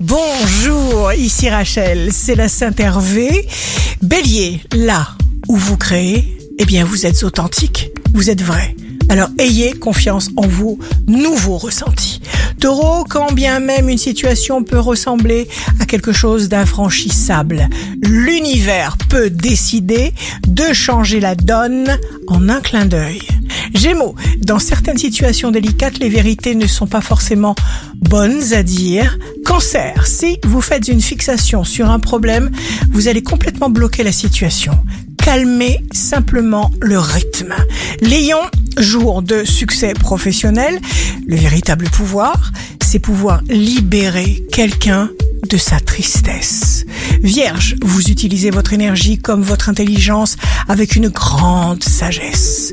Bonjour, ici Rachel, c'est la Sainte Hervé. Bélier, là où vous créez, eh bien vous êtes authentique, vous êtes vrai. Alors ayez confiance en vos nouveaux ressentis. Taureau, quand bien même une situation peut ressembler à quelque chose d'infranchissable, l'univers peut décider de changer la donne en un clin d'œil. Gémeaux, dans certaines situations délicates, les vérités ne sont pas forcément bonnes à dire. Cancer, si vous faites une fixation sur un problème, vous allez complètement bloquer la situation. Calmez simplement le rythme. Lion, jour de succès professionnel, le véritable pouvoir, c'est pouvoir libérer quelqu'un de sa tristesse. Vierge, vous utilisez votre énergie comme votre intelligence avec une grande sagesse.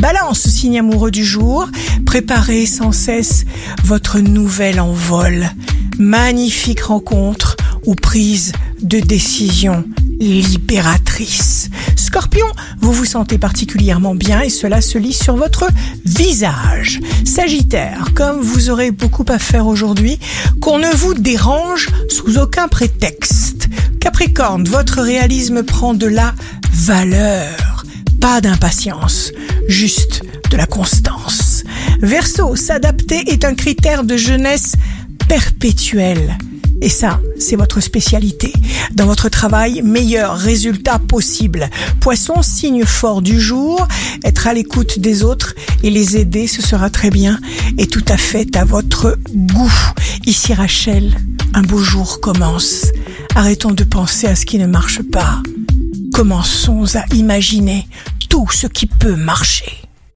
Balance, signe amoureux du jour, préparez sans cesse votre nouvel envol. Magnifique rencontre ou prise de décision libératrice. Scorpion, vous vous sentez particulièrement bien et cela se lit sur votre visage. Sagittaire, comme vous aurez beaucoup à faire aujourd'hui, qu'on ne vous dérange sous aucun prétexte. Capricorne, votre réalisme prend de la valeur, pas d'impatience, juste de la constance. Verseau, s'adapter est un critère de jeunesse perpétuelle. Et ça, c'est votre spécialité. Dans votre travail, meilleur résultat possible. Poisson, signe fort du jour, être à l'écoute des autres et les aider, ce sera très bien et tout à fait à votre goût. Ici Rachel, un beau jour commence. Arrêtons de penser à ce qui ne marche pas. Commençons à imaginer tout ce qui peut marcher.